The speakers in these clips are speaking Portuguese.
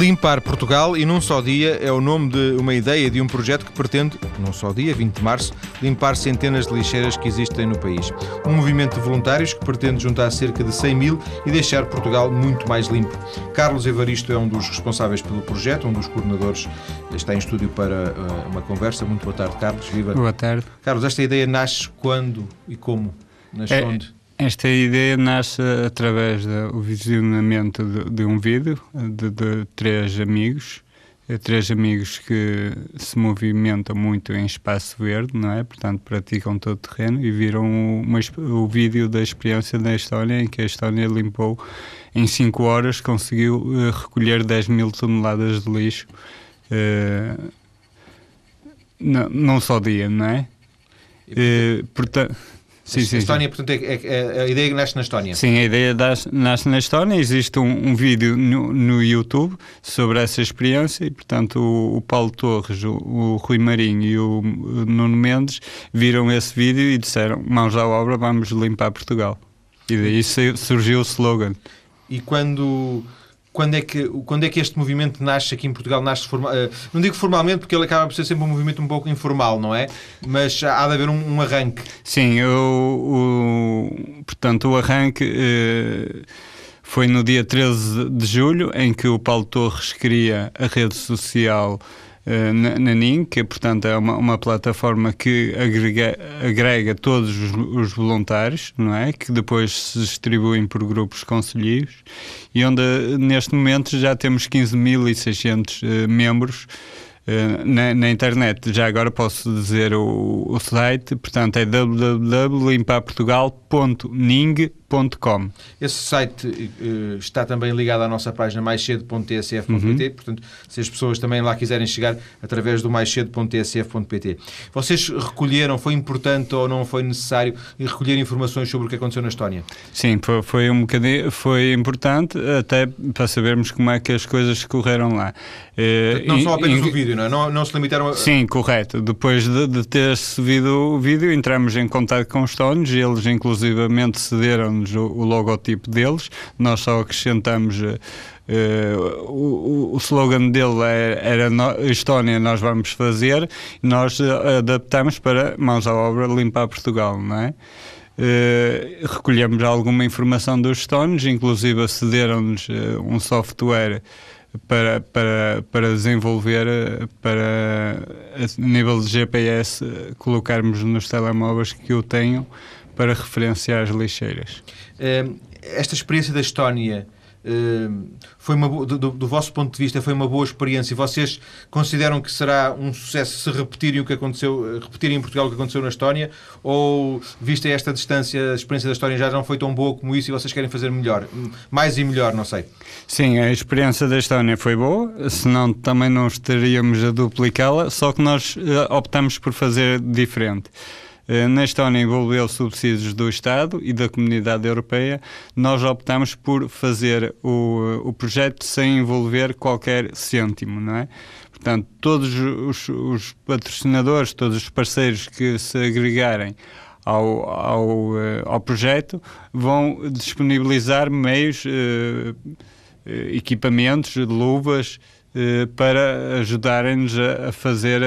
Limpar Portugal e num só dia é o nome de uma ideia de um projeto que pretende, num só dia, 20 de março, limpar centenas de lixeiras que existem no país. Um movimento de voluntários que pretende juntar cerca de 100 mil e deixar Portugal muito mais limpo. Carlos Evaristo é um dos responsáveis pelo projeto, um dos coordenadores. Está em estúdio para uh, uma conversa. Muito boa tarde, Carlos. Viva. Boa tarde. Carlos, esta ideia nasce quando e como? Nasce É- onde? Esta ideia nasce através do visionamento de, de um vídeo de, de três amigos, eh, três amigos que se movimentam muito em espaço verde, não é? Portanto, praticam todo o terreno e viram uma o vídeo da experiência da Estónia, em que a Estónia limpou em 5 horas, conseguiu eh, recolher 10 mil toneladas de lixo eh, n- num só dia, não é? Eh, portanto, sim, sim, sim. Estónia, portanto, é, é- é- a ideia que nasce na Estónia. Sim, a ideia das- nasce na Estónia. Existe um, um vídeo no, no YouTube sobre essa experiência e, portanto, o, o Paulo Torres, o, o Rui Marinho e o, o Nuno Mendes viram esse vídeo e disseram: mãos à obra, vamos limpar Portugal. E daí su- surgiu o slogan. E quando, quando, é que, quando é que este movimento nasce aqui em Portugal? Nasce forma, eh, não digo formalmente, porque ele acaba por ser sempre um movimento um pouco informal, não é? Mas há de haver um, um arranque. Sim, o, o- portanto, o arranque eh, foi no dia 13 de julho, em que o Paulo Torres cria a rede social na, na NIN, que portanto é uma, uma plataforma que agrega, agrega todos os, os voluntários, não é? Que depois se distribuem por grupos conselheiros e onde neste momento já temos 15.600 eh, membros eh, na, na internet. Já agora posso dizer o, o site, portanto é www.limpaportugal.ning.com. Esse site eh, está também ligado à nossa página maiscedo.tsf.pt, portanto, se as pessoas também lá quiserem chegar através do maiscedo.tsf.pt. Vocês recolheram, foi importante ou não foi necessário recolher informações sobre o que aconteceu na Estónia? Sim, foi, um bocadinho, foi importante até para sabermos como é que as coisas correram lá. Eh, Portanto, não só apenas o vídeo, não é? Não, não se limitaram a... Sim, correto. Depois de, de ter subido o vídeo, entramos em contato com os Stones, eles inclusivamente cederam-nos o, o logotipo deles, nós só acrescentamos. eh, o, o- slogan dele era, era no, Estónia, nós vamos fazer, nós eh, adaptamos para mãos à obra limpar Portugal, não é? Eh, recolhemos alguma informação dos Stones, inclusive cederam-nos eh, um software para, para, para desenvolver, para a nível de GPS, colocarmos nos telemóveis que o tenham para referenciar as lixeiras. Eh, esta experiência da Estónia eh, foi uma do, do- vosso ponto de vista foi uma boa experiência e vocês consideram que será um sucesso se repetirem o que aconteceu eh, repetirem em Portugal o que aconteceu na Estónia ou vista esta distância a experiência da Estónia já não foi tão boa como isso e vocês querem fazer melhor mais e melhor não sei Sim, a experiência da Estónia foi boa, senão também não estaríamos a duplicá-la, só que nós eh, optamos por fazer diferente. Eh, Na Estónia envolveu subsídios do Estado e da Comunidade Europeia. Nós optamos por fazer o, o projeto sem envolver qualquer cêntimo, não é? Portanto, todos os, os patrocinadores, todos os parceiros que se agregarem ao, ao, eh, ao projeto vão disponibilizar meios, eh, eh, equipamentos, luvas, eh, para ajudarem-nos a, fazer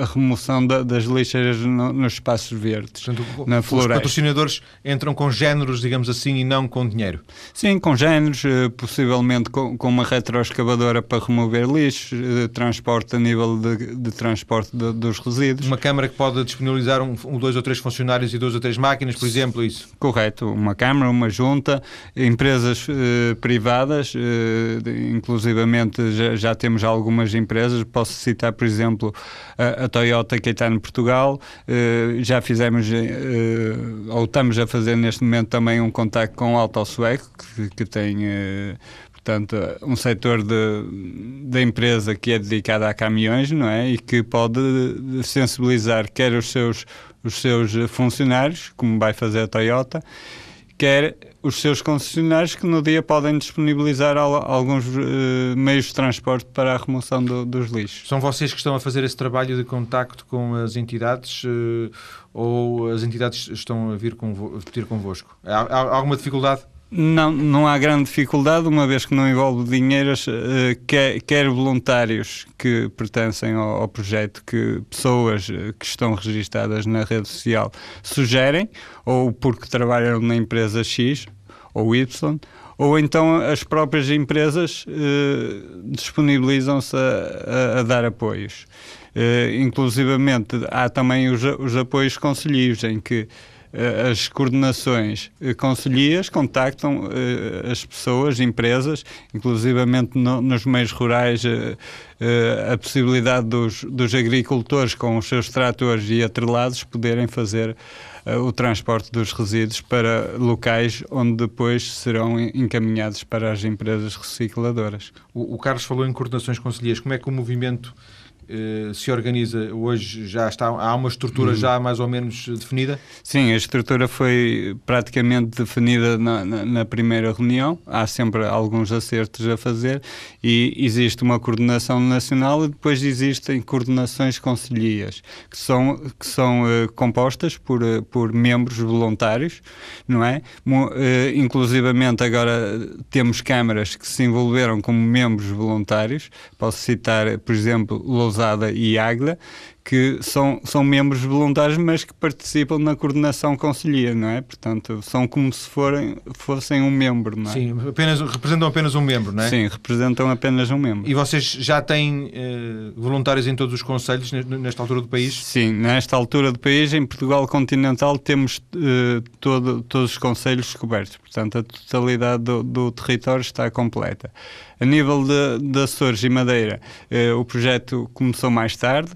a remoção da- das lixeiras no- nos espaços verdes, Portanto, na os floresta. patrocinadores entram com géneros digamos assim e não com dinheiro Sim, com géneros, eh, possivelmente com, com uma retroescavadora para remover lixos, eh, transporte a nível de, de transporte de- dos resíduos. uma câmara que pode disponibilizar um, um, dois ou três funcionários e duas ou três máquinas por exemplo isso Correto, uma Câmara, uma Junta, empresas eh, privadas, eh, inclusivamente já, já temos algumas empresas, posso citar, por exemplo, a, a Toyota que está em Portugal, eh, já fizemos, eh, ou estamos a fazer neste momento também um contacto com o Auto Sueco, que, que tem... eh, Portanto, um setor da empresa que é dedicado a caminhões, não é? E que pode sensibilizar quer os seus, os seus funcionários, como vai fazer a Toyota, quer os seus concessionários que no dia podem disponibilizar al- alguns eh, meios de transporte para a remoção do- dos lixos. São vocês que estão a fazer esse trabalho de contacto com as entidades eh, ou as entidades estão a vir convo- ter convosco? Há, há alguma dificuldade? Não, não há grande dificuldade, uma vez que não envolve dinheiros, uh, quer, quer, voluntários que pertencem ao, ao, projeto, que pessoas eh, que estão registadas na rede social sugerem, ou porque trabalham na empresa X ou Y, ou então as próprias empresas uh, disponibilizam-se a, a, a, dar apoios. Uh, inclusivamente, há também os, os apoios conselheiros, em que as coordenações uh, conselhias contactam as pessoas, empresas, inclusivamente no, nos meios rurais, a possibilidade dos, dos agricultores com os seus tratores e atrelados poderem fazer o transporte dos resíduos para locais onde depois serão encaminhados para as empresas recicladoras. O, o Carlos falou em coordenações conselheiras. Como é que o movimento eh, se organiza hoje já está há uma estrutura hum. já mais ou menos definida? Sim a estrutura foi praticamente definida na, na, na, primeira reunião. Há sempre alguns acertos a fazer e existe uma coordenação nacional e depois existem coordenações conselhias que são que são uh, compostas por uh, por membros voluntários não é? Uh, inclusivamente agora temos câmaras que se envolveram como membros voluntários. Posso citar por exemplo Lousada e Águila, que são, são membros voluntários, mas que participam na coordenação conselhia, não é? Portanto, são como se forem, fossem um membro, não é? Sim, apenas, representam apenas um membro, não é? Sim, representam apenas um membro. E vocês já têm eh, voluntários em todos os conselhos nesta altura do país? Sim, nesta altura do país, em Portugal continental, temos eh, todo, todos os conselhos cobertos. Portanto, a totalidade do, do território está completa. A nível de, de Açores e Madeira, eh, o projeto começou mais tarde,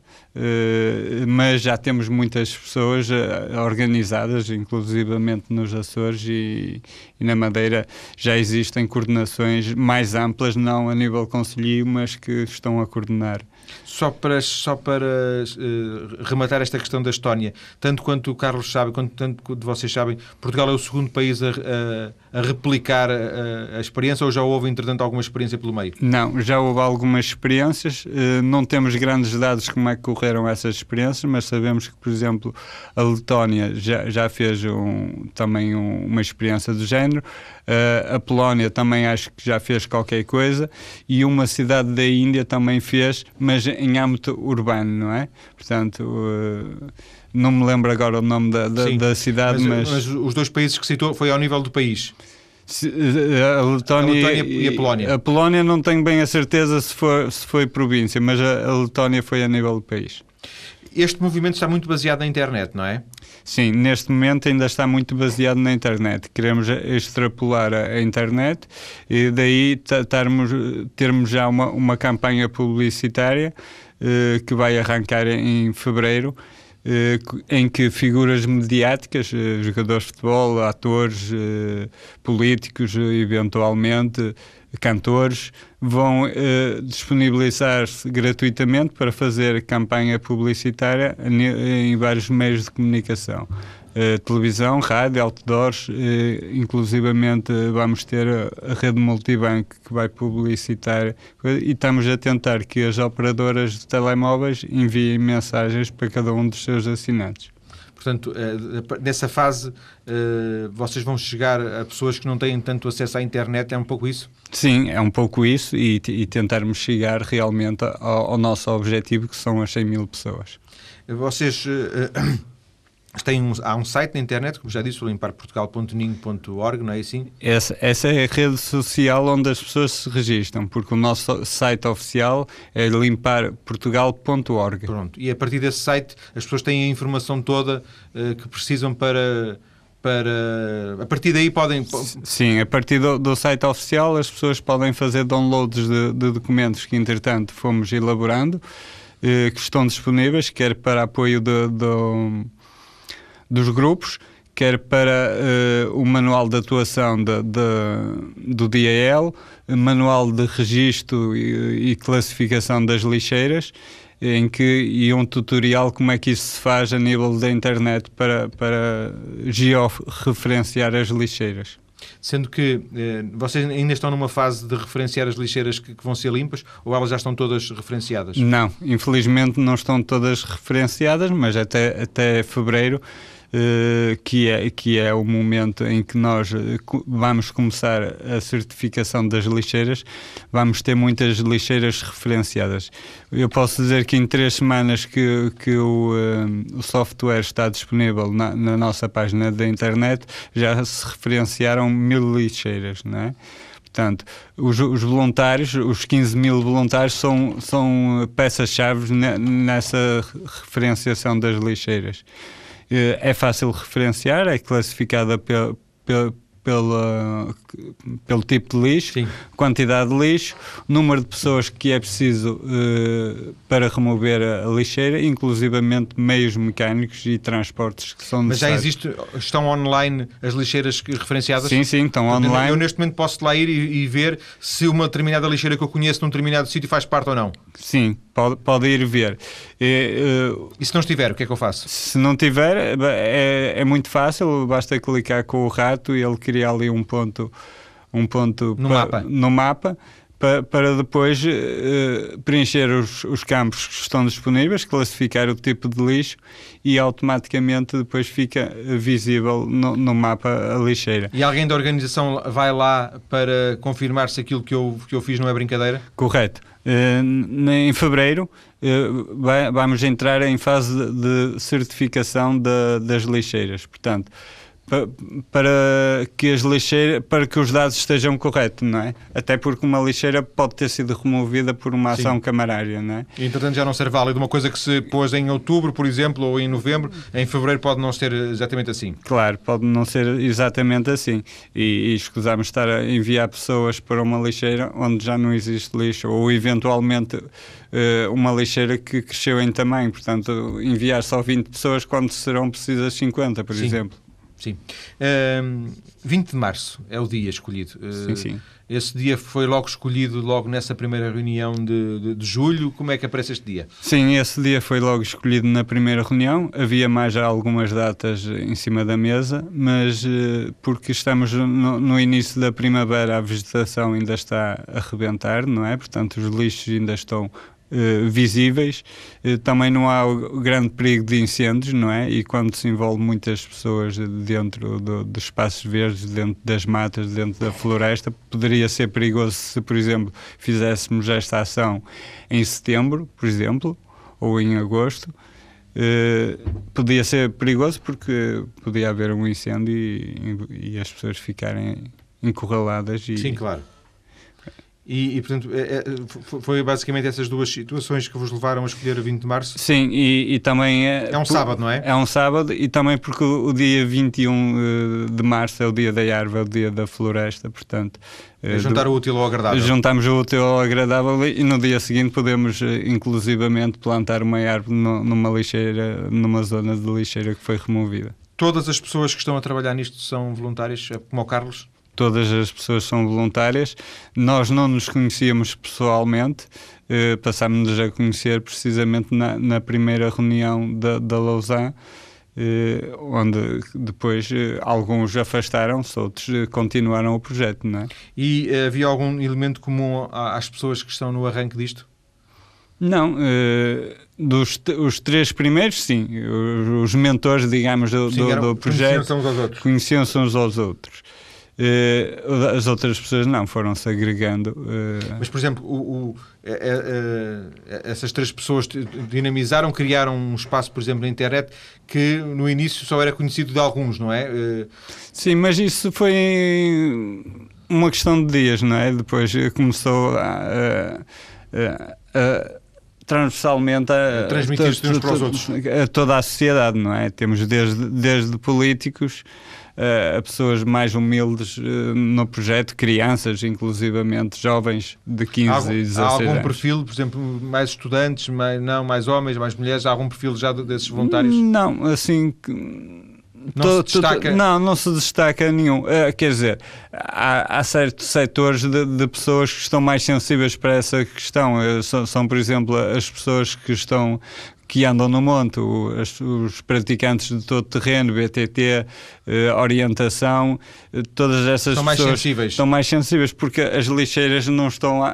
mas já temos muitas pessoas uh, organizadas, inclusivamente nos Açores e, e, na Madeira já existem coordenações mais amplas, não a nível conselho, mas que estão a coordenar. Só para, só para uh, rematar esta questão da Estónia, tanto quanto o Carlos sabe, quanto tanto quanto vocês sabem, Portugal é o segundo país a, a, a replicar a, a, experiência ou já houve, entretanto, alguma experiência pelo meio? Não, já houve algumas experiências. Uh, não temos grandes dados como é que correram essas experiências, mas sabemos que, por exemplo, a Letónia já, já fez um, também um, uma experiência do género. Uh, a Polónia também acho que já fez qualquer coisa e uma cidade da Índia também fez, mas em âmbito urbano, não é? Portanto, uh, não me lembro agora o nome da, da, Sim, da cidade, mas, mas... mas os dois países que citou foi ao nível do país. Eh, a Letónia, a Letónia, e a Polónia. A Polónia não tenho bem a certeza se foi, se foi província, mas a, a Letónia foi a nível do país. Este movimento está muito baseado na internet, não é? Sim, neste momento ainda está muito baseado na internet. Queremos extrapolar a, internet e daí tarmos, termos já uma, uma campanha publicitária eh, que vai arrancar em fevereiro. Eh, em que figuras mediáticas, eh, jogadores de futebol, atores, eh, políticos, eventualmente, cantores, vão disponibilizar-se gratuitamente para fazer campanha publicitária em vários meios de comunicação. Uh, televisão, rádio, outdoors, uh, inclusivamente vamos ter a, a, rede multibanco que vai publicitar e estamos a tentar que as operadoras de telemóveis enviem mensagens para cada um dos seus assinantes. Portanto, nessa fase, vocês vão chegar a pessoas que não têm tanto acesso à internet, é um pouco isso? Sim, é um pouco isso e, e tentarmos chegar realmente ao, ao, nosso objetivo, que são as 100 mil pessoas. Vocês têm um, há um site na internet, como já disse, o limparportugal.ning.org, não é assim? Essa, essa é a rede social onde as pessoas se registram, porque o nosso site oficial é limparportugal.org. Pronto, e a partir desse site as pessoas têm a informação toda uh, que precisam para para. A partir daí podem. Sim, a partir do, do site oficial as pessoas podem fazer downloads de, de documentos que, entretanto, fomos elaborando, eh, que estão disponíveis, quer para apoio de, de, dos grupos, quer para eh, o manual de atuação de, do DAL, manual de registro e, e classificação das lixeiras em que e um tutorial como é que isso se faz a nível da internet para, para georreferenciar as lixeiras. Sendo que eh, vocês ainda estão numa fase de referenciar as lixeiras que, que, vão ser limpas ou elas já estão todas referenciadas? Não, infelizmente não estão todas referenciadas, mas até, até fevereiro uh, que, é, que é o momento em que nós vamos começar a certificação das lixeiras, vamos ter muitas lixeiras referenciadas. Eu posso dizer que em três semanas que, que o, uh, o software está disponível na, na nossa página da internet, já se referenciaram mil lixeiras, não é? Portanto, os, os, voluntários, os 15 mil voluntários, são, são peças-chave nessa referenciação das lixeiras. Eh, é fácil referenciar, é classificada pela, pela pelo tipo de lixo, Sim. quantidade de lixo, número de pessoas que é preciso uh, para remover a lixeira, inclusivamente meios mecânicos e transportes que são Mas já existe, estão online as lixeiras referenciadas? Sim, sim, estão online. Eu neste momento posso lá ir e, e ver se uma determinada lixeira que eu conheço num determinado sítio faz parte ou não? Sim, pode, pode ir ver. E, uh, e se não estiver, o que é que eu faço? Se não tiver, é, é muito fácil, basta clicar com o rato e ele cria ali um ponto, um ponto no, mapa. no mapa para, para depois uh, preencher os, os, campos que estão disponíveis, classificar o tipo de lixo e automaticamente depois fica visível no, no, mapa a lixeira. E alguém da organização vai lá para confirmar se aquilo que eu, que eu fiz não é brincadeira? Correto. Uh, em fevereiro vai, vamos entrar em fase de, certificação das lixeiras. Portanto, para que as lixeiras, para que os dados estejam corretos, não é? Até porque uma lixeira pode ter sido removida por uma ação Sim. camarária, não é? E, entretanto já não ser válido. Uma coisa que se pôs em outubro, por exemplo, ou em novembro, em fevereiro pode não ser exatamente assim. Claro, pode não ser exatamente assim. E, e escusamos estar a enviar pessoas para uma lixeira onde já não existe lixo, ou eventualmente uh, uma lixeira que cresceu em tamanho. Portanto, enviar só 20 pessoas quando serão precisas 50, por Sim. exemplo. Sim. Um, 20 de março é o dia escolhido. Sim, uh, sim. Esse dia foi logo escolhido, logo nessa primeira reunião de, de, de, julho. Como é que aparece este dia? Sim, esse dia foi logo escolhido na primeira reunião. Havia mais algumas datas em cima da mesa, mas uh, porque estamos no, no, início da primavera, a vegetação ainda está a rebentar, não é? Portanto, os lixos ainda estão Uh, visíveis, uh, também não há o grande perigo de incêndios, não é? E quando se envolve muitas pessoas dentro do, dos espaços verdes, dentro das matas, dentro da floresta, poderia ser perigoso se, por exemplo, fizéssemos esta ação em setembro, por exemplo, ou em agosto. Uh, podia ser perigoso porque podia haver um incêndio e, e as pessoas ficarem encurraladas. E, Sim, claro e, e, portanto, é, é, foi basicamente essas duas situações que vos levaram a escolher o 20 de março? Sim, e, e também... É, é um por, sábado, não é? É um sábado e também porque o, o dia 21 eh, de março é o dia da árvore, é o dia da floresta, portanto... É juntar do, o útil ao agradável. Juntamos o útil ao agradável e no dia seguinte podemos, eh, inclusivamente, plantar uma árvore numa lixeira, numa zona de lixeira que foi removida. Todas as pessoas que estão a trabalhar nisto são voluntárias, como o Carlos? Todas as pessoas são voluntárias. Nós não nos conhecíamos pessoalmente, eh, passámos-nos a conhecer precisamente na, na primeira reunião da, da Lausanne. Eh, onde depois eh, alguns afastaram-se, outros eh, continuaram o projeto, não é? E havia algum elemento comum às pessoas que estão no arranque disto? Não, dos os três primeiros, sim, os, os mentores, digamos, do, sim, do, do projeto conheciam-se uns aos outros. Conheciam-se uns aos outros. Uh, as outras pessoas não, foram-se agregando. Uh... Mas, por exemplo, o, o, é, essas três pessoas dinamizaram, criaram um espaço, por exemplo, na internet que no início só era conhecido de alguns, não é? Sim, mas isso foi uma questão de dias, não é? Depois começou a, a, a transversalmente a, transmitir-se uns para os outros a toda a sociedade, não é? Temos desde, desde políticos a pessoas mais humildes eh, no projeto, crianças, inclusivamente jovens de 15 algum, e 16 anos. Há algum anos. perfil, por exemplo, mais estudantes, mais, não, mais homens, mais mulheres? Há algum perfil já desses voluntários? Não, assim... Não todo, se destaca? Não, não se destaca nenhum. Uh, quer dizer, há, há certos setores de, de, pessoas que estão mais sensíveis para essa questão. Uh, são, são, por exemplo, as pessoas que estão que andam no monte, os, os praticantes de todo terreno, BTT, eh, orientação, eh, todas essas estão pessoas mais sensíveis. estão mais sensíveis porque as lixeiras não estão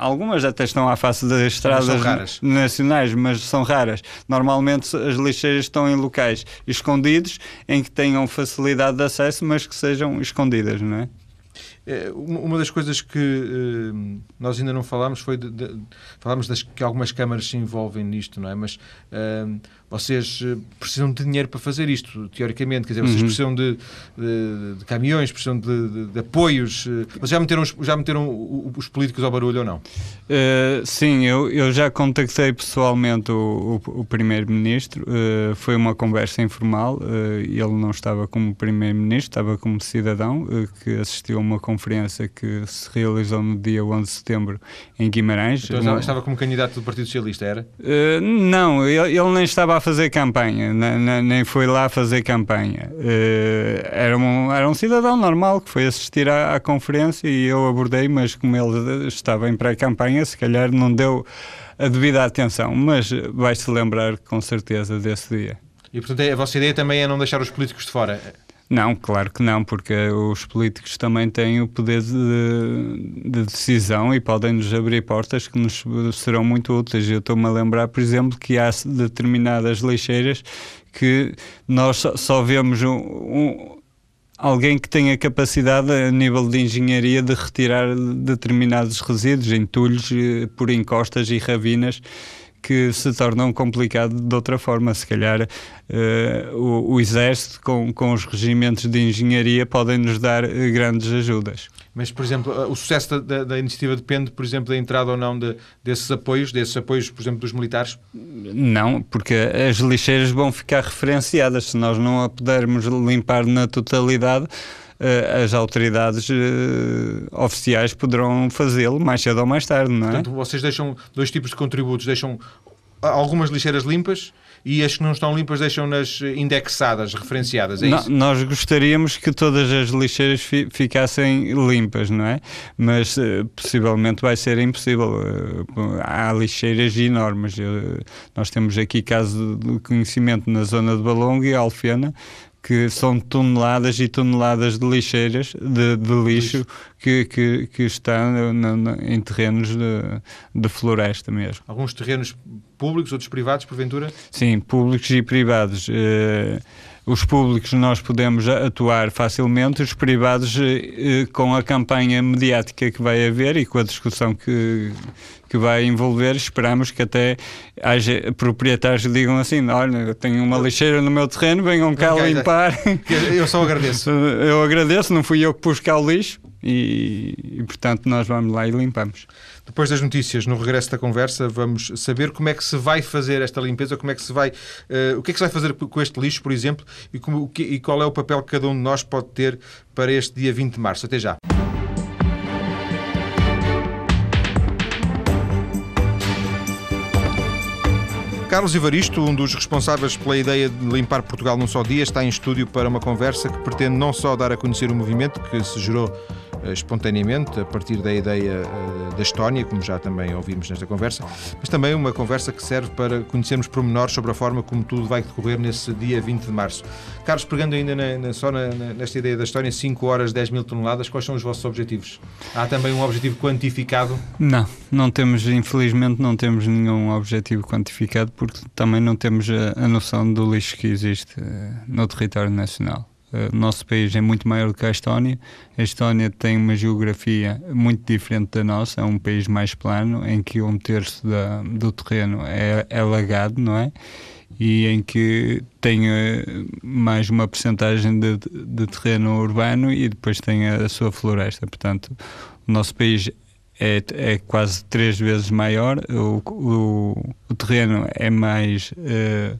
algumas até estão à face das estradas nacionais, mas são raras. Normalmente as lixeiras estão em locais escondidos em que tenham facilidade de acesso, mas que sejam escondidas, não é? É, uma das coisas que uh, nós ainda não falámos foi de, de, falámos das que algumas câmaras se envolvem nisto, não é? Mas uh, vocês eh, precisam de dinheiro para fazer isto, teoricamente, quer dizer, vocês uhum. precisam de, de, de, caminhões, precisam de, de, apoios. Mas já meteram, já meteram os políticos ao barulho ou não? Uh, sim, eu, eu já contactei pessoalmente o, o, o Primeiro-Ministro, uh, foi uma conversa informal, uh, ele não estava como Primeiro-Ministro, estava como cidadão, que assistiu a uma conferência que se realizou no dia 11 de setembro em Guimarães. Então, estava como candidato do Partido Socialista, era? não, ele, ele nem estava fazer campanha, nem foi lá fazer campanha. Uh, era, um, era um cidadão normal que foi assistir à, à conferência e eu abordei, mas como ele estava em pré-campanha, se calhar não deu a devida atenção, mas vai-se lembrar com certeza desse dia. E portanto a vossa ideia também é não deixar os políticos de fora? Não, claro que não, porque os políticos também têm o poder de, de decisão e podem nos abrir portas que nos serão muito úteis. Eu estou-me a lembrar, por exemplo, que há determinadas lixeiras que nós só, vemos um, um, alguém que tenha capacidade a nível de engenharia de retirar determinados resíduos, entulhos eh, por encostas e ravinas que se tornam complicado de outra forma. Se calhar uh, o, o, Exército, com, com os regimentos de engenharia, podem nos dar uh, grandes ajudas. Mas, por exemplo, o sucesso da, da, iniciativa depende, por exemplo, da entrada ou não de, desses apoios, desses apoios, por exemplo, dos militares? Não, porque as lixeiras vão ficar referenciadas. Se nós não a pudermos limpar na totalidade, eh, as autoridades uh, oficiais poderão fazê-lo mais cedo ou mais tarde, não é? Portanto, vocês deixam dois tipos de contributos, deixam algumas lixeiras limpas e as que não estão limpas deixam-nas indexadas, referenciadas, é isso? nós gostaríamos que todas as lixeiras fi ficassem limpas, não é? Mas uh, possivelmente vai ser impossível. Uh, há lixeiras enormes. nós temos aqui caso de conhecimento na zona de Balongo e Alfena, que são toneladas e toneladas de lixeiras, de, de lixo, que, que, que na, na, em terrenos de, de, floresta mesmo. Alguns terrenos públicos, outros privados, porventura? Sim, públicos e privados. Uh, os públicos nós podemos atuar facilmente, os privados, eh, com a campanha mediática que vai haver e com a discussão que, que vai envolver, esperamos que até haja proprietários que digam assim: olha, eu tenho uma lixeira no meu terreno, venham cá okay, limpar. Eu só agradeço. eu agradeço, não fui eu que pus cá o lixo e, e portanto nós vamos lá e limpamos. Depois das notícias, no regresso da conversa, vamos saber como é que se vai fazer esta limpeza, como é que se vai, uh, o que é que se vai fazer com este lixo, por exemplo, e, como, e qual é o papel que cada um de nós pode ter para este dia 20 de março. Até já. Carlos Ivaristo, um dos responsáveis pela ideia de limpar Portugal num só dia, está em estúdio para uma conversa que pretende não só dar a conhecer o movimento que se gerou espontaneamente, a partir da ideia eh, da Estónia, como já também ouvimos nesta conversa, mas também uma conversa que serve para conhecermos pormenores sobre a forma como tudo vai decorrer nesse dia 20 de março. Carlos, pegando ainda na, na, só na, nesta ideia da Estónia, 5 horas, 10 mil toneladas, quais são os vossos objetivos? Há também um objetivo quantificado? Não, não temos, infelizmente, não temos nenhum objetivo quantificado porque também não temos a, a noção do lixo que existe uh, no território nacional. Eh, o nosso país é muito maior do que a Estónia. A Estónia tem uma geografia muito diferente da nossa, é um país mais plano, em que um terço da, do terreno é, é lagado, não é? E em que tem eh, mais uma percentagem de, de terreno urbano e depois tem a, a sua floresta. Portanto, o nosso país é, é, quase três vezes maior, o, o, o terreno é mais uh,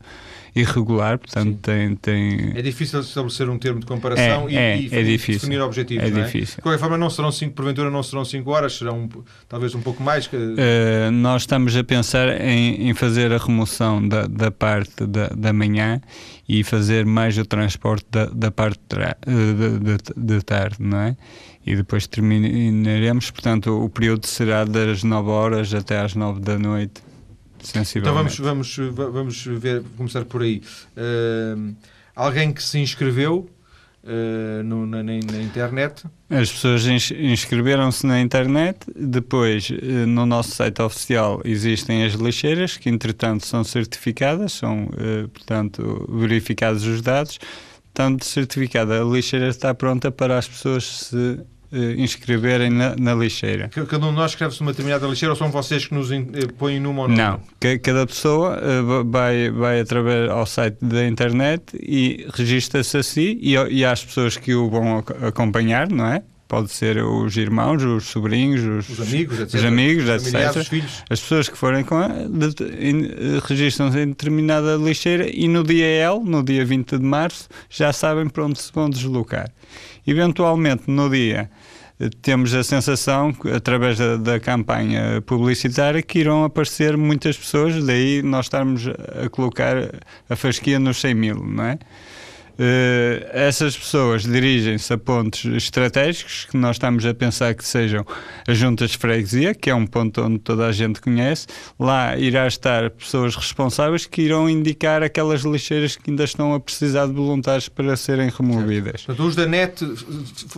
irregular, portanto tem, tem... É difícil estabelecer um termo de comparação é, e, é, e é difícil. definir objetivos, é não é? difícil. De qualquer forma, não serão cinco, porventura não serão 5 horas, serão talvez um pouco mais. Que... Uh, nós estamos a pensar em, em fazer a remoção da, da parte da, da manhã e fazer mais o transporte da, da parte de, de tarde, não é? e depois terminaremos. Portanto, o período será das 9 horas até às 9 da noite. Então vamos, vamos, vamos ver, começar por aí. Uh, alguém que se inscreveu uh, no, na, na, internet. As pessoas inscreveram-se na internet, depois uh, no nosso site oficial existem as lixeiras, que entretanto são certificadas, são, uh, portanto, verificados os dados. Tanto certificada, a lixeira está pronta para as pessoas se inscreverem na, na, lixeira. Cada um de nós escreve-se numa determinada lixeira ou são vocês que nos uh, põem numa ou não? Não, cada pessoa uh, vai, vai através ao site da internet e registra-se a si e, e às pessoas que o vão acompanhar, não é? pode ser os irmãos, os sobrinhos, os, os amigos, etc. Os amigos, etc. Os filhos. As pessoas que forem com registram-se em determinada lixeira e no dia L, no dia 20 de março, já sabem para onde se vão deslocar. Eventualmente, no dia temos a sensação, através da, da, campanha publicitária, que irão aparecer muitas pessoas, daí nós estarmos a colocar a fasquia nos 100 mil, não é? Uh, essas pessoas dirigem-se a pontos estratégicos que nós estamos a pensar que sejam as juntas de freguesia, que é um ponto onde toda a gente conhece. Lá irá estar pessoas responsáveis que irão indicar aquelas lixeiras que ainda estão a precisar de voluntários para serem removidas. Portanto, os da NET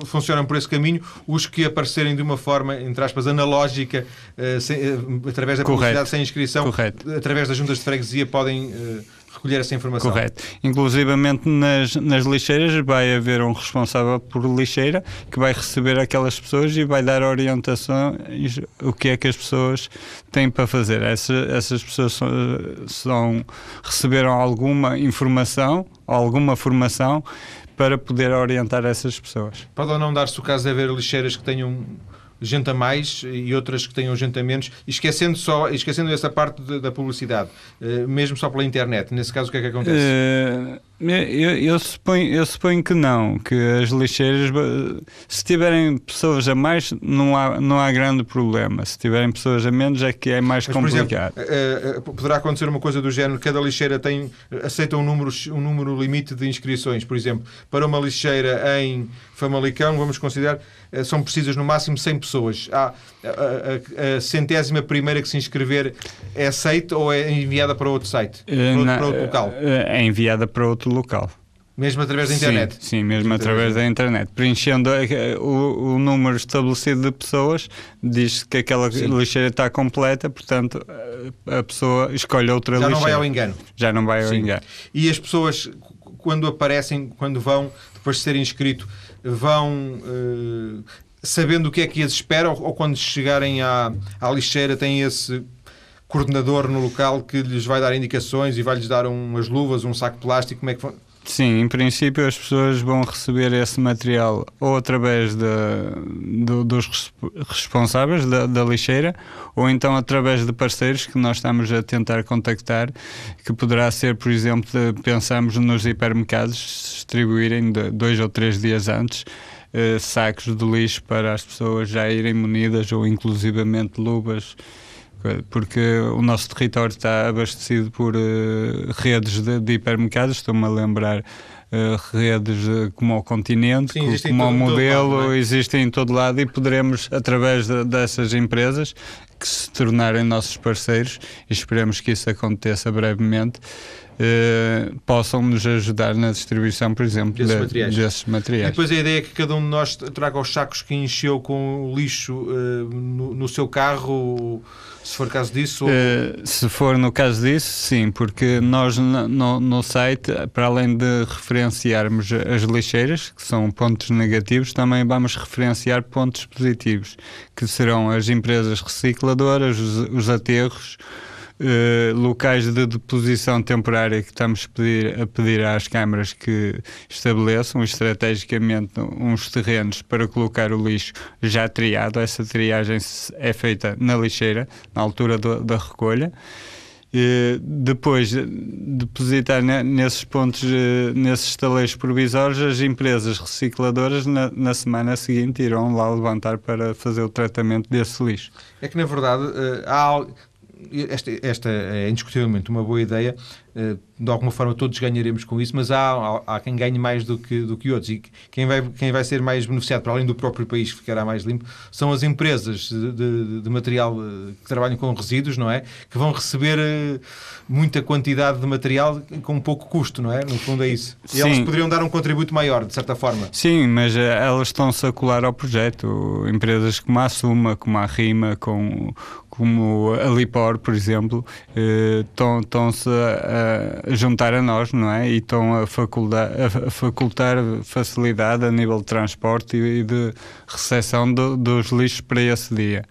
funcionam por esse caminho, os que aparecerem de uma forma, entre aspas, analógica, uh, sem, uh, através da publicidade Correto. sem inscrição, Correto. através das juntas de freguesia, podem recolher essa informação. Correto. Inclusivamente nas, nas lixeiras vai haver um responsável por lixeira que vai receber aquelas pessoas e vai dar orientações o que é que as pessoas têm para fazer. Essa, essas pessoas são, são, receberam alguma informação, alguma formação para poder orientar essas pessoas. Pode ou não dar-se o caso de haver lixeiras que tenham gente a mais e outras que tenham gente a menos, esquecendo, só, esquecendo essa parte de, da publicidade, uh, mesmo só pela internet. Nesse caso, o que é que acontece? Uh, eu, eu, suponho, eu suponho que não, que as lixeiras, se tiverem pessoas a mais, não há, não há grande problema. Se tiverem pessoas a menos, é que é mais Mas, complicado. Exemplo, uh, poderá acontecer uma coisa do género: cada lixeira tem, aceita um número, um número limite de inscrições. Por exemplo, para uma lixeira em Famalicão, vamos considerar, são precisas no máximo 100 pessoas. Há, a, a, a, centésima primeira que se inscrever é aceita ou é enviada para outro site? Para outro, para outro local? É enviada para outro local. Mesmo através da internet? Sim, sim mesmo através da internet. Preenchendo o, o, número estabelecido de pessoas, diz que aquela sim. lixeira está completa, portanto a pessoa escolhe outra Já lixeira. Já não vai ao engano. Já não vai ao sim. engano. E as pessoas, quando aparecem, quando vão, depois de serem inscrito, vão uh, sabendo o que é que as espera ou, ou quando chegarem à, à lixeira têm esse coordenador no local que lhes vai dar indicações e vai-lhes dar umas luvas, um saco de plástico, como é que Sim, em princípio as pessoas vão receber esse material ou através de, de dos responsáveis da, da, lixeira ou então através de parceiros que nós estamos a tentar contactar, que poderá ser, por exemplo, pensamos nos hipermercados distribuírem dois ou três dias antes eh, sacos de lixo para as pessoas já irem munidas ou inclusivamente luvas porque o nosso território está abastecido por uh, redes de, de hipermercados, estou-me a lembrar uh, redes uh, como o continente, Sim, como o modelo, lado, é? existem em todo lado e poderemos, através de, dessas empresas, que se tornarem nossos parceiros, e esperemos que isso aconteça brevemente, Uh, possam nos ajudar na distribuição, por exemplo, desses, de, materiais. desses materiais. E depois a ideia é que cada um de nós traga os sacos que encheu com lixo uh, no, no, seu carro se for caso disso? Ou... Uh, se for no caso disso, sim, porque nós no, no, site, para além de referenciarmos as lixeiras, que são pontos negativos, também vamos referenciar pontos positivos, que serão as empresas recicladoras, os, os aterros, Uh, locais de deposição temporária que estamos a pedir, a pedir às câmaras que estabeleçam estrategicamente uns terrenos para colocar o lixo já triado. Essa triagem é feita na lixeira, na altura do, da recolha. Uh, depois de depositar nesses pontos, uh, nesses estaleiros provisórios, as empresas recicladoras na, na, semana seguinte irão lá levantar para fazer o tratamento desse lixo. É que, na verdade, há esta, esta é indiscutivelmente uma boa ideia, eh, de alguma forma todos ganharemos com isso, mas há, há, quem ganhe mais do que, do que outros. E quem vai, quem vai ser mais beneficiado, para além do próprio país que ficará mais limpo, são as empresas de, de, de material eh, que trabalham com resíduos, não é? Que vão receber eh, muita quantidade de material com pouco custo, não é? No fundo é isso. E Sim. elas poderiam dar um contributo maior, de certa forma. Sim, mas elas estão-se a colar ao projeto. Empresas como a Suma, como a Rima, com, como a Lipor, por exemplo, estão-se a, a, juntar a nós, não é? E estão a a facultar facilidade a nível de transporte e de recepção do, dos lixos para esse dia.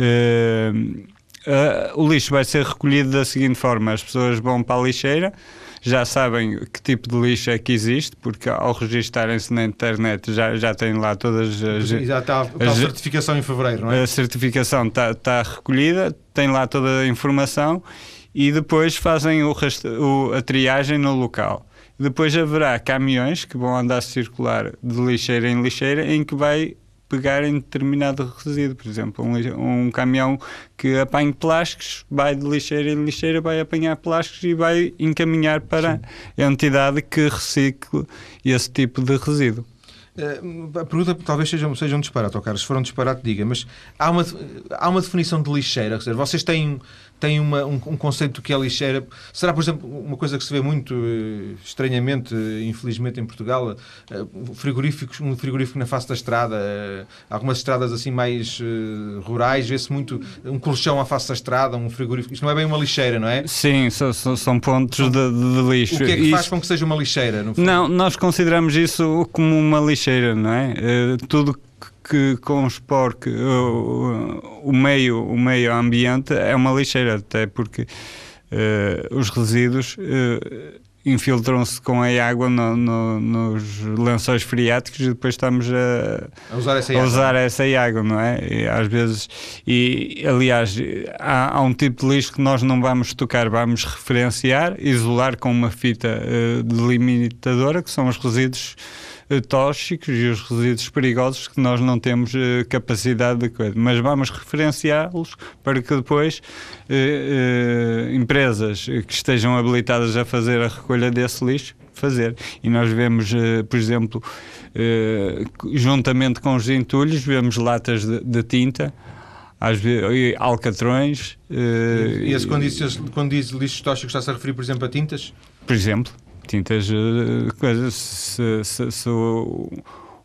Uh, o lixo vai ser recolhido da seguinte forma: as pessoas vão para a lixeira já sabem que tipo de lixo é que existe, porque ao registarem-se na internet já, já têm lá todas as. Já está a, a certificação em fevereiro, não é? A certificação está, está recolhida, tem lá toda a informação e depois fazem o, o a triagem no local. Depois haverá caminhões que vão andar a circular de lixeira em lixeira em que vai pegar em determinado resíduo. Por exemplo, um, um caminhão que apanha plásticos, vai de lixeira em lixeira, vai apanhar plásticos e vai encaminhar para Sim. a entidade que recicle esse tipo de resíduo. Uh, a pergunta talvez seja, seja um disparate, oh Carlos. Se for um disparate, diga, mas há uma, há uma definição de lixeira. Quer dizer, vocês têm tem uma, um, um, conceito que é lixeira. Será, por exemplo, uma coisa que se vê muito uh, estranhamente, uh, infelizmente, em Portugal, uh, frigoríficos, um frigorífico na face da estrada, algumas estradas assim mais rurais, vê-se muito um colchão à face da estrada, um frigorífico. Isto não é bem uma lixeira, não é? Sim, são, são pontos de, de, lixo. O que é que faz com que seja uma lixeira? não, nós consideramos isso como uma lixeira, não é? tudo que conspor que o, o, meio, o meio ambiente é uma lixeira, até porque uh, os resíduos uh, infiltram-se com a água no, no, nos lençóis freáticos e depois estamos a, a usar, essa, a usar água. essa água, não é? E, às vezes, e aliás, há, há, um tipo de lixo que nós não vamos tocar, vamos referenciar, isolar com uma fita uh, delimitadora, que são os resíduos tóxicos e os resíduos perigosos que nós não temos uh, capacidade de coisa. Mas vamos referenciá-los para que depois uh, uh, empresas que estejam habilitadas a fazer a recolha desse lixo fazer. E nós vemos, por exemplo, juntamente com os entulhos, vemos latas de, de tinta às vezes, alcatrões. e esse, quando, diz, quando diz lixos tóxicos, está-se a referir, por exemplo, a tintas? Por exemplo tintas eh, coisas. Se, se, se o,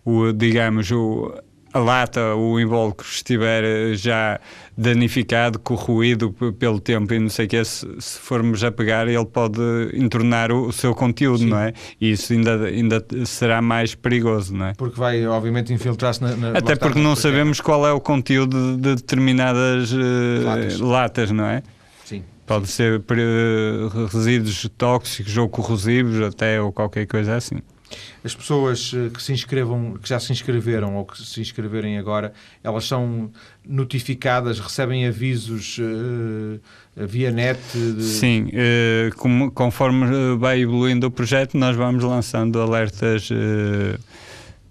o, digamos, o, a lata, o invólucro estiver eh, já danificado, corroído pelo tempo e não sei o que, se, se, formos a pegar, ele pode entornar o, o seu conteúdo, Sim. não é? E isso ainda, ainda será mais perigoso, não é? Porque vai, obviamente, infiltrar-se na, na, Até porque não sabemos qual é o conteúdo de determinadas uh, latas. latas, não é? Pode ser resíduos tóxicos ou corrosivos, até ou qualquer coisa assim. As pessoas eh, que se inscrevam, que já se inscreveram ou que se inscreverem agora, elas são notificadas, recebem avisos uh, via net? De... Sim, uh, com, conforme vai evoluindo o projeto, nós vamos lançando alertas. Uh,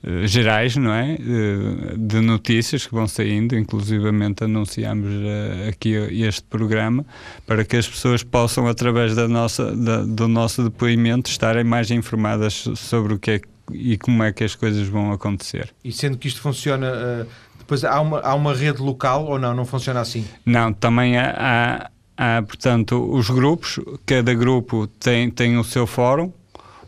eh, gerais, não é? De, de, notícias que vão saindo, inclusivamente anunciamos uh, aqui este programa, para que as pessoas possam, através da nossa, da, do nosso depoimento, estarem mais informadas sobre o que é e como é que as coisas vão acontecer. E sendo que isto funciona, depois há uma, há uma rede local ou não? Não funciona assim? Não, também há, há, há portanto, os grupos, cada grupo tem, tem o seu fórum,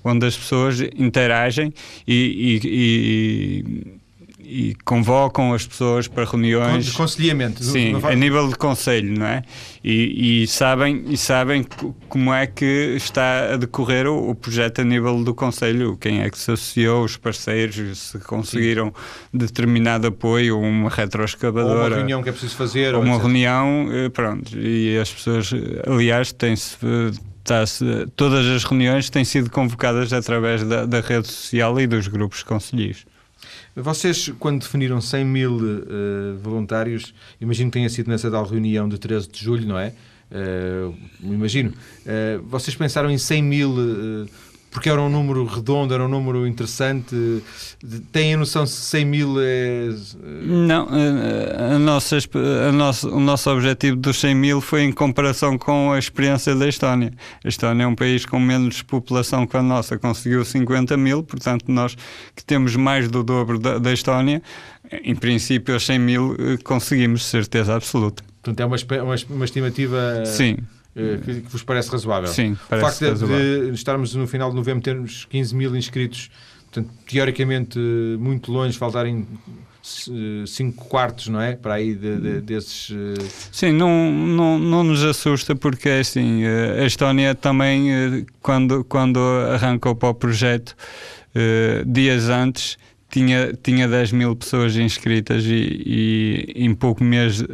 onde as pessoas interagem e, e, e, e convocam as pessoas para reuniões. De conselhamento. Sim, a nível de conselho, não é? E, sabem, e sabem como é que está a decorrer o, o, projeto a nível do conselho, quem é que se associou, os parceiros, se conseguiram Sim. determinado apoio, uma retroescavadora. Ou uma reunião que é preciso fazer. Ou uma etc. reunião, eh, pronto. E as pessoas, aliás, têm-se todas as reuniões têm sido convocadas através da, da rede social e dos grupos conselheiros. Vocês, quando definiram 100 mil uh, voluntários, imagino que tenha sido nessa tal reunião de 13 de julho, não é? Uh, imagino. Uh, vocês pensaram em 100 mil porque era um número redondo, era um número interessante? Têm a noção se 100 mil é. Não, a, a nossa, a nosso, o nosso objetivo dos 100 mil foi em comparação com a experiência da Estónia. A Estónia é um país com menos população que a nossa, conseguiu 50 mil, portanto, nós que temos mais do dobro da, da Estónia, em princípio, os 100 mil eh, conseguimos, certeza absoluta. Portanto, é uma, uma, uma estimativa. Sim. Eh, que, que, vos parece razoável. Sim, parece O facto razoável. de estarmos no final de novembro termos 15 mil inscritos, portanto, teoricamente muito longe, faltarem 5 quartos, não é? Para aí de, de, desses. Sim, não, não, não nos assusta porque assim, a Estónia também, quando, quando arrancou para o projeto, dias antes, tinha, tinha 10 mil pessoas inscritas e, e em, pouco mês,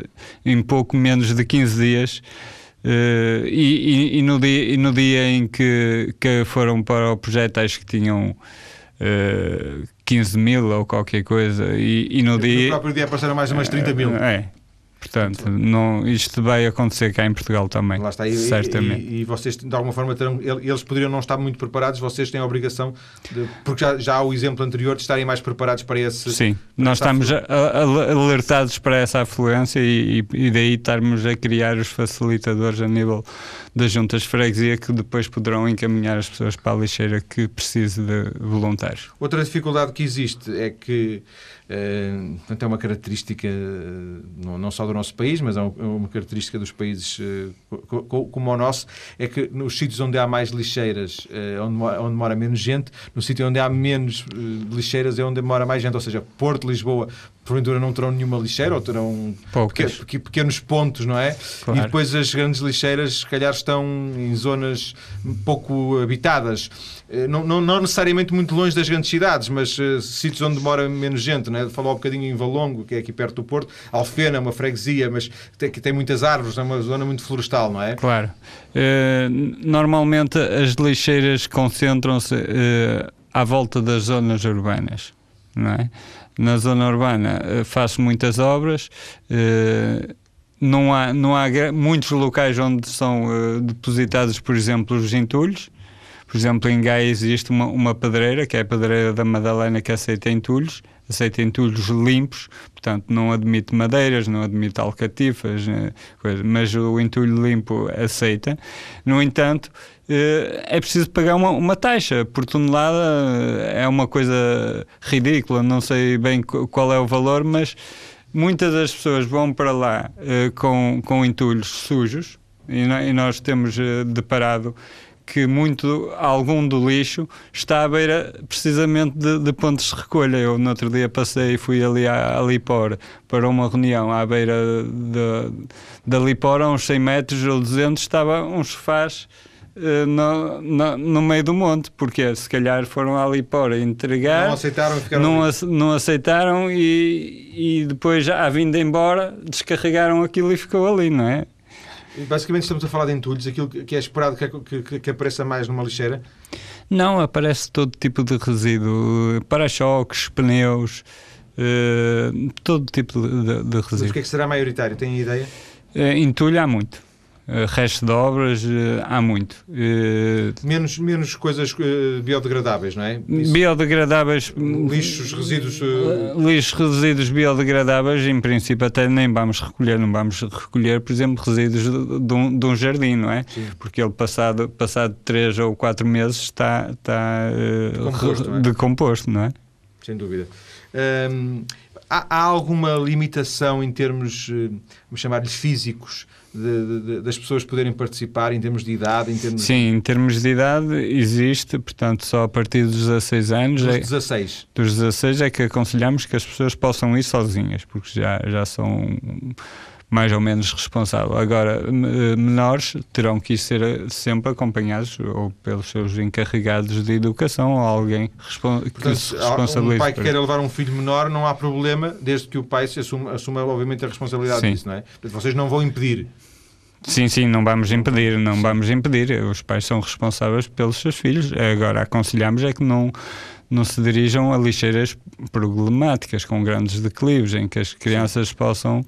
em pouco menos de 15 dias. Uh, e, e, no dia, e no dia em que, que foram para o projeto, acho que tinham uh, 15 mil ou qualquer coisa. E, e no, dia. No próprio dia passaram mais umas 30 mil. É, Portanto, não, isto vai acontecer cá em Portugal também. Lá está. E, certamente. E, e, vocês, de alguma forma, terão, eles poderiam não estar muito preparados, vocês têm a obrigação, de, porque já, já há o exemplo anterior de estarem mais preparados para esse. Sim, nós estamos a, a, alertados para essa afluência e, e, daí estarmos a criar os facilitadores a nível das juntas de freguesia que depois poderão encaminhar as pessoas para a lixeira que precise de voluntários. Outra dificuldade que existe é que Uh, portanto, é uma característica uh, não, só do nosso país, mas é, é uma característica dos países uh, como o nosso, é que nos sítios onde há mais lixeiras, onde, mora, onde mora menos gente, no sítio onde há menos lixeiras é onde mora mais gente, ou seja, Porto, Lisboa, porventura não terão nenhuma lixeira ou terão pequenos pontos, não é? Claro. E depois as grandes lixeiras, se calhar, estão em zonas pouco habitadas. Não, não, não necessariamente muito longe das grandes cidades, mas uh, sítios onde mora menos gente, né? falou um bocadinho em Valongo, que é aqui perto do Porto, Alfena, uma freguesia, mas tem, que tem muitas árvores, é uma zona muito florestal, não é? Claro. Uh, normalmente as lixeiras concentram-se uh, à volta das zonas urbanas, não é? Na zona urbana uh, faz muitas obras, não há, não há muitos locais onde são depositados, por exemplo, os entulhos, por exemplo, em Gaia existe uma, uma pedreira, que é a pedreira da Madalena, que aceita entulhos, aceita entulhos limpos, portanto não admite madeiras, não admite alcatifas, mas o entulho limpo aceita. No entanto, eh, é preciso pagar uma, uma taxa por tonelada, é uma coisa ridícula, não sei bem qual é o valor, mas muitas das pessoas vão para lá uh, com, com entulhos sujos e, nós temos deparado que muito, algum do lixo está à beira precisamente de, de pontos de recolha. Eu no outro dia passei e fui ali a, a Lipor para uma reunião à beira da Lipor, a uns 100 metros ou 200, estava uns sofás no, no, no, meio do monte, porque se calhar foram ali para entregar, não aceitaram, não, não aceitaram e, e depois, à vinda embora, descarregaram aquilo e ficou ali, não é? Basicamente estamos a falar de entulhos, aquilo que é esperado que, que, que apareça mais numa lixeira? Não, aparece todo tipo de resíduo, para-choques, pneus, uh, todo tipo de, de resíduo. Mas o que é que será maioritário? Tem ideia? Uh, entulho há muito. Uh, resto de obras uh, há muito. Uh, menos, menos coisas biodegradáveis, não é? Isso. Biodegradáveis. Lixos, resíduos. Lixos, resíduos biodegradáveis, em princípio, até nem vamos recolher. Não vamos recolher, por exemplo, resíduos de, um, de um, jardim, não é? Sim. Porque ele, passado, passado 3 ou 4 meses, está, está decomposto, não é? decomposto, não é? Sem dúvida. Hum, há, há, alguma limitação em termos, vamos chamar-lhe físicos, de, de, das pessoas poderem participar em termos de idade? Em termos Sim, em termos de idade existe, portanto, só a partir dos 16 anos. Dos 16. É, dos 16 é que aconselhamos que as pessoas possam ir sozinhas, porque já, já são mais ou menos responsável. Agora, menores terão que ser sempre acompanhados ou pelos seus encarregados de educação ou alguém respon Portanto, que se responsabilize. Um pai que queira levar um filho menor, não há problema, desde que o pai se assuma, assuma obviamente, a responsabilidade sim. disso, não é? Portanto, vocês não vão impedir. Sim, sim, não vamos impedir, não vamos impedir. Os pais são responsáveis pelos seus filhos. Agora, aconselhamos é que não não se dirijam a lixeiras problemáticas, com grandes declives, em que as crianças possam.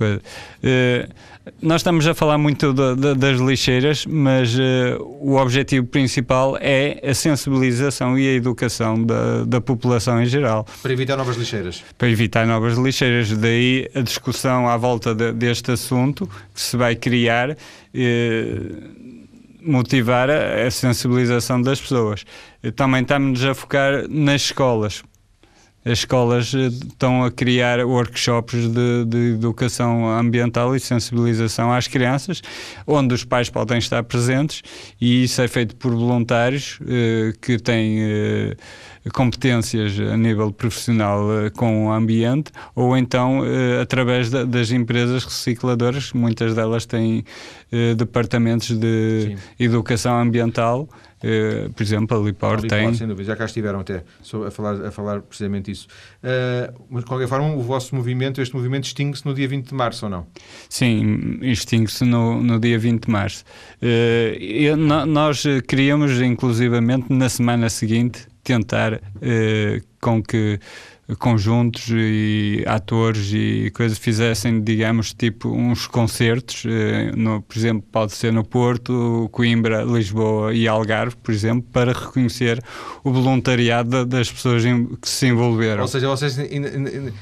Uh, nós estamos a falar muito de, de, das lixeiras, mas uh, o objetivo principal é a sensibilização e a educação da, da população em geral. Para evitar novas lixeiras. Para evitar novas lixeiras. Daí a discussão à volta de, deste assunto que se vai criar. Uh, motivar a, a sensibilização das pessoas. Também estamos a focar nas escolas, as escolas eh, estão a criar workshops de, de, educação ambiental e sensibilização às crianças, onde os pais podem estar presentes e isso é feito por voluntários eh, que têm eh, competências a nível profissional eh, com o ambiente ou então eh, através da, das empresas recicladoras, muitas delas têm eh, departamentos de Sim. educação ambiental Uh, por exemplo, a Lipor tem. Sem dúvida, já cá estiveram até a falar, a falar precisamente isso. Uh, mas de qualquer forma, o vosso movimento, este movimento, extingue-se no dia 20 de março ou não? Sim, extingue-se no, no dia 20 de março. Uh, eu, no, nós queríamos, inclusivamente, na semana seguinte, tentar com que conjuntos e atores e coisas fizessem, digamos, tipo uns concertos, eh, no, por exemplo, pode ser no Porto, Coimbra, Lisboa e Algarve, por exemplo, para reconhecer o voluntariado das pessoas que se envolveram. Ou seja, vocês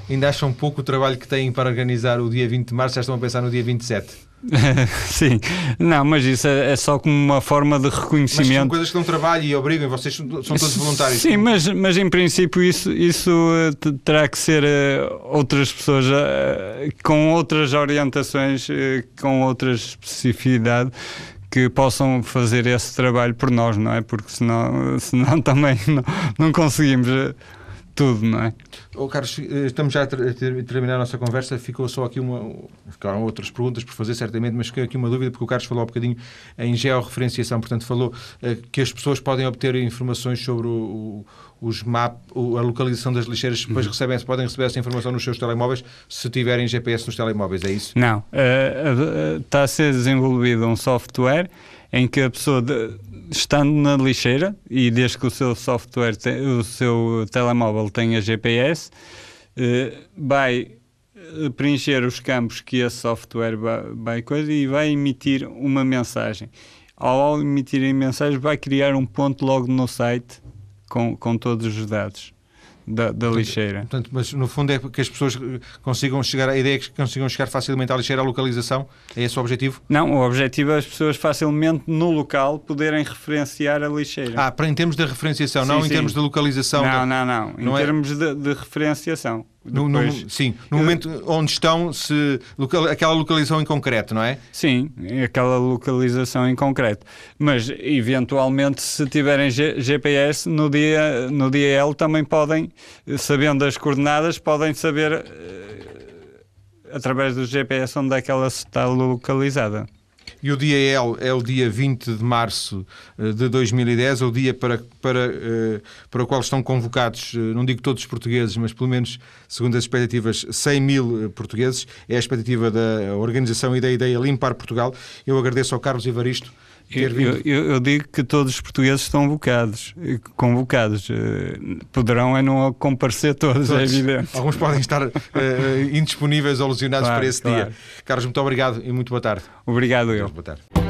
ainda acham pouco o trabalho que têm para organizar o dia 20 de março, já estão a pensar no dia 27? Sim, não, mas isso é, é, só como uma forma de reconhecimento. Mas são coisas que dão trabalho e obrigam, vocês são, todos voluntários. Sim, mas, mas em princípio isso, isso eh, terá que ser uh, outras pessoas uh, com outras orientações, com outra especificidade que possam fazer esse trabalho por nós, não é? Porque senão, senão também não, não conseguimos tudo, não é? Oh, Carlos, eh, estamos já a terminar a nossa conversa. Ficou só aqui uma. Ficaram outras perguntas por fazer, certamente, mas ficou aqui uma dúvida, porque o Carlos falou um bocadinho em georreferenciação, portanto, falou uh, que as pessoas podem obter informações sobre o, o, os map, a localização das lixeiras, depois uhum. recebem, podem receber essa informação nos seus telemóveis se tiverem GPS nos telemóveis, é isso? Não. Uh, uh, está a ser desenvolvido um software em que a pessoa. De, estando na lixeira e desde que o seu software, o seu telemóvel tenha GPS, eh, vai eh, preencher os campos que esse software vai, vai coisa e vai emitir uma mensagem. Ao emitir a mensagem, vai criar um ponto logo no site com, com todos os dados da, da lixeira. Portanto, mas no fundo é que as pessoas consigam chegar, a ideia é que consigam chegar facilmente à lixeira, à localização? É esse o objetivo? Não, o objetivo é as pessoas facilmente no local poderem referenciar a lixeira. Ah, para em termos de referenciação, sim, não sim. em termos de localização? Não, da... não, não. Em não é- termos é... de, de referenciação. No, no, sim, no momento onde estão, se, local, aquela localização em concreto, não é? Sim, aquela localização em concreto. Mas, eventualmente, se tiverem G, GPS, no dia, no dia L também podem, sabendo as coordenadas, podem saber, uh, através do GPS, onde é que ela está localizada. E o dia L é o dia 20 de março eh, de 2010, é o dia para, para, eh, para o qual estão convocados, eh, não digo todos os portugueses, mas pelo menos, segundo as expectativas, 100 mil portugueses. É a expectativa da organização e da ideia Limpar Portugal. Eu agradeço ao Carlos Evaristo eu, eu, eu, digo que todos os portugueses estão convocados, convocados. Poderão é não comparecer todos, é todos. é evidente. Alguns podem estar uh, indisponíveis ou lesionados claro, para esse claro. dia. Carlos, muito obrigado e muito boa tarde. Obrigado eu. Boa tarde.